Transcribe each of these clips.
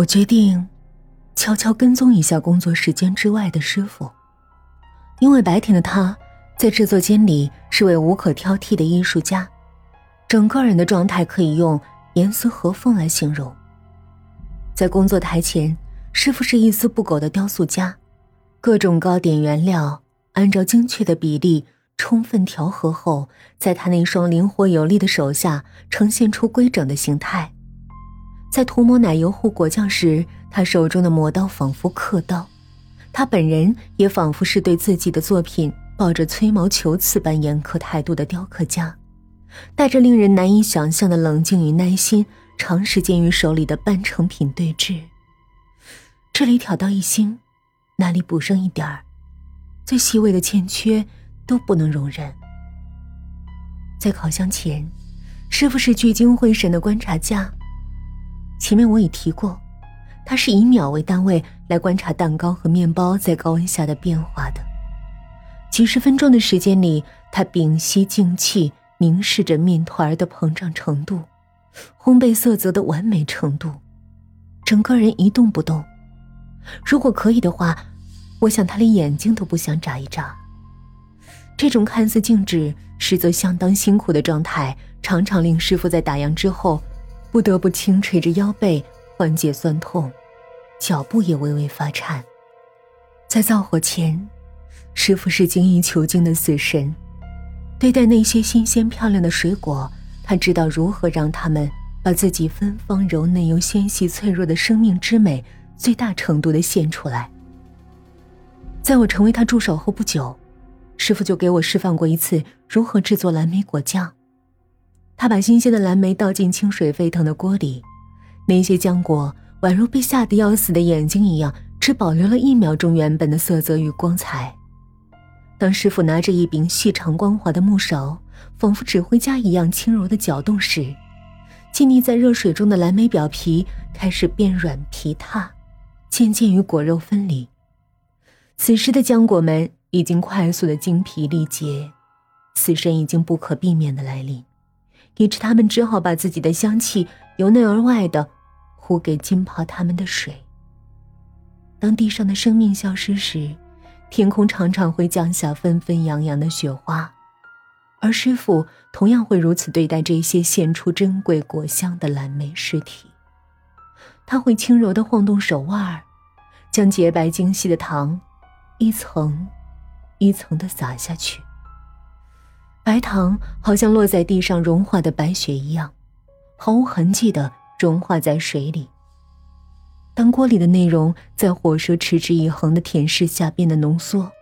我决定悄悄跟踪一下工作时间之外的师傅，因为白天的他在制作间里是位无可挑剔的艺术家，整个人的状态可以用严丝合缝来形容。在工作台前，师傅是一丝不苟的雕塑家，各种糕点原料按照精确的比例充分调和后，在他那双灵活有力的手下呈现出规整的形态。在涂抹奶油或果酱时，他手中的磨刀仿佛刻刀，他本人也仿佛是对自己的作品抱着吹毛求疵般严苛态度的雕刻家，带着令人难以想象的冷静与耐心，长时间与手里的半成品对峙。这里挑到一星，那里补上一点儿，最细微的欠缺都不能容忍。在烤箱前，师傅是聚精会神的观察家。前面我已提过，他是以秒为单位来观察蛋糕和面包在高温下的变化的。几十分钟的时间里，他屏息静气，凝视着面团的膨胀程度、烘焙色泽的完美程度，整个人一动不动。如果可以的话，我想他连眼睛都不想眨一眨。这种看似静止，实则相当辛苦的状态，常常令师傅在打烊之后。不得不轻捶着腰背缓解酸痛，脚步也微微发颤。在灶火前，师傅是精益求精的死神。对待那些新鲜漂亮的水果，他知道如何让他们把自己芬芳柔嫩又纤细脆弱的生命之美最大程度的献出来。在我成为他助手后不久，师傅就给我示范过一次如何制作蓝莓果酱。他把新鲜的蓝莓倒进清水沸腾的锅里，那些浆果宛如被吓得要死的眼睛一样，只保留了一秒钟原本的色泽与光彩。当师傅拿着一柄细长光滑的木勺，仿佛指挥家一样轻柔的搅动时，浸溺在热水中的蓝莓表皮开始变软皮塌，渐渐与果肉分离。此时的浆果们已经快速的精疲力竭，死神已经不可避免的来临。以致他们只好把自己的香气由内而外的呼给浸泡他们的水。当地上的生命消失时，天空常常会降下纷纷扬扬的雪花，而师傅同样会如此对待这些献出珍贵果香的蓝莓尸体。他会轻柔的晃动手腕，将洁白精细的糖一层一层的撒下去。白糖好像落在地上融化的白雪一样，毫无痕迹的融化在水里。当锅里的内容在火舌持之以恒的舔舐下变得浓缩，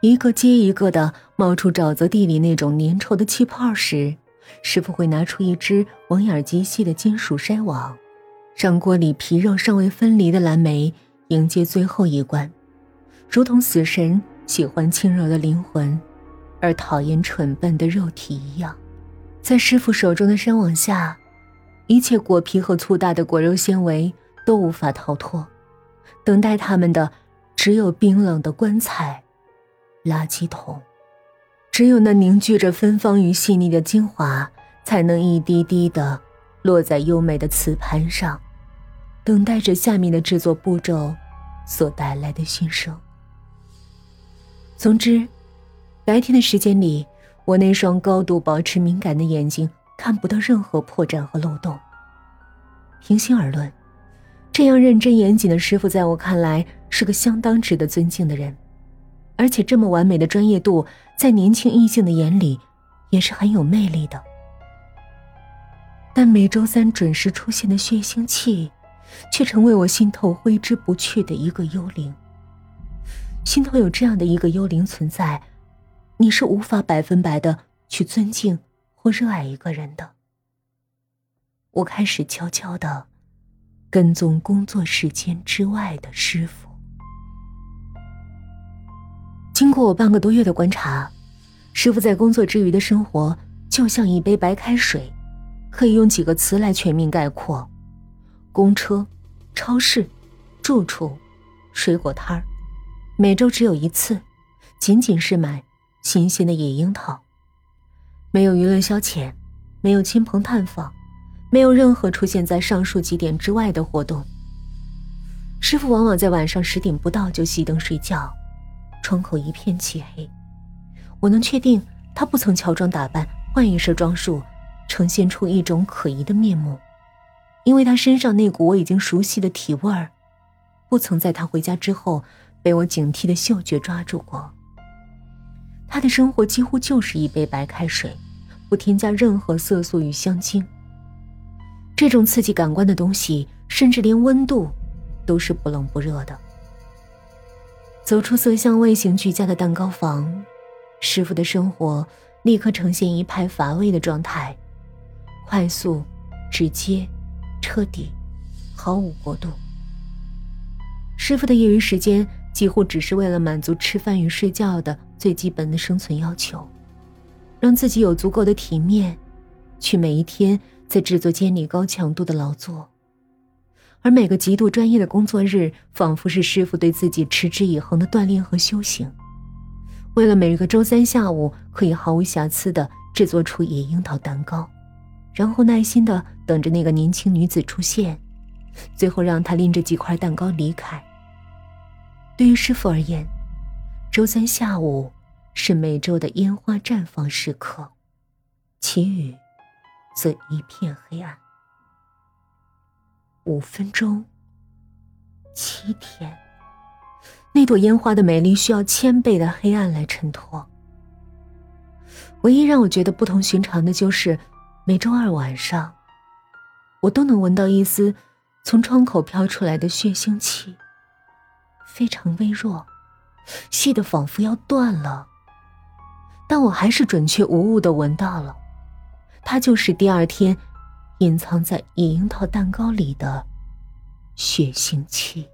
一个接一个的冒出沼泽地里那种粘稠的气泡时，师傅会拿出一只网眼极细的金属筛网，让锅里皮肉尚未分离的蓝莓迎接最后一关，如同死神喜欢轻柔的灵魂。而讨厌蠢笨的肉体一样，在师傅手中的山网下，一切果皮和粗大的果肉纤维都无法逃脱，等待他们的只有冰冷的棺材、垃圾桶，只有那凝聚着芬芳与细腻的精华，才能一滴滴的落在优美的瓷盘上，等待着下面的制作步骤所带来的新生。总之。白天的时间里，我那双高度保持敏感的眼睛看不到任何破绽和漏洞。平心而论，这样认真严谨的师傅，在我看来是个相当值得尊敬的人，而且这么完美的专业度，在年轻异性的眼里，也是很有魅力的。但每周三准时出现的血腥气，却成为我心头挥之不去的一个幽灵。心头有这样的一个幽灵存在。你是无法百分百的去尊敬或热爱一个人的。我开始悄悄的跟踪工作时间之外的师傅。经过我半个多月的观察，师傅在工作之余的生活就像一杯白开水，可以用几个词来全面概括：公车、超市、住处、水果摊儿。每周只有一次，仅仅是买。新鲜的野樱桃，没有娱乐消遣，没有亲朋探访，没有任何出现在上述几点之外的活动，师傅往往在晚上十点不到就熄灯睡觉，窗口一片漆黑。我能确定他不曾乔装打扮，换一身装束，呈现出一种可疑的面目，因为他身上那股我已经熟悉的体味儿，不曾在他回家之后被我警惕的嗅觉抓住过。他的生活几乎就是一杯白开水，不添加任何色素与香精。这种刺激感官的东西，甚至连温度。都是不冷不热的。走出色香味型俱佳的蛋糕房，师傅的生活立刻呈现一派乏味的状态，快速、直接、彻底，毫无过渡。师傅的业余时间几乎只是为了满足吃饭与睡觉的最基本的生存要求，让自己有足够的体面，去每一天在制作间里高强度的劳作。而每个极度专业的工作日，仿佛是师傅对自己持之以恒的锻炼和修行。为了每个周三下午可以毫无瑕疵地制作出野樱桃蛋糕，然后耐心地等着那个年轻女子出现，最后让她拎着几块蛋糕离开。对于师傅而言，周三下午是每周的烟花绽放时刻，其余则一片黑暗。五分钟，七天，那朵烟花的美丽需要千倍的黑暗来衬托。唯一让我觉得不同寻常的就是，每周二晚上，我都能闻到一丝从窗口飘出来的血腥气，非常微弱，细的仿佛要断了，但我还是准确无误的闻到了，它就是第二天。隐藏在野樱桃蛋糕里的血腥气。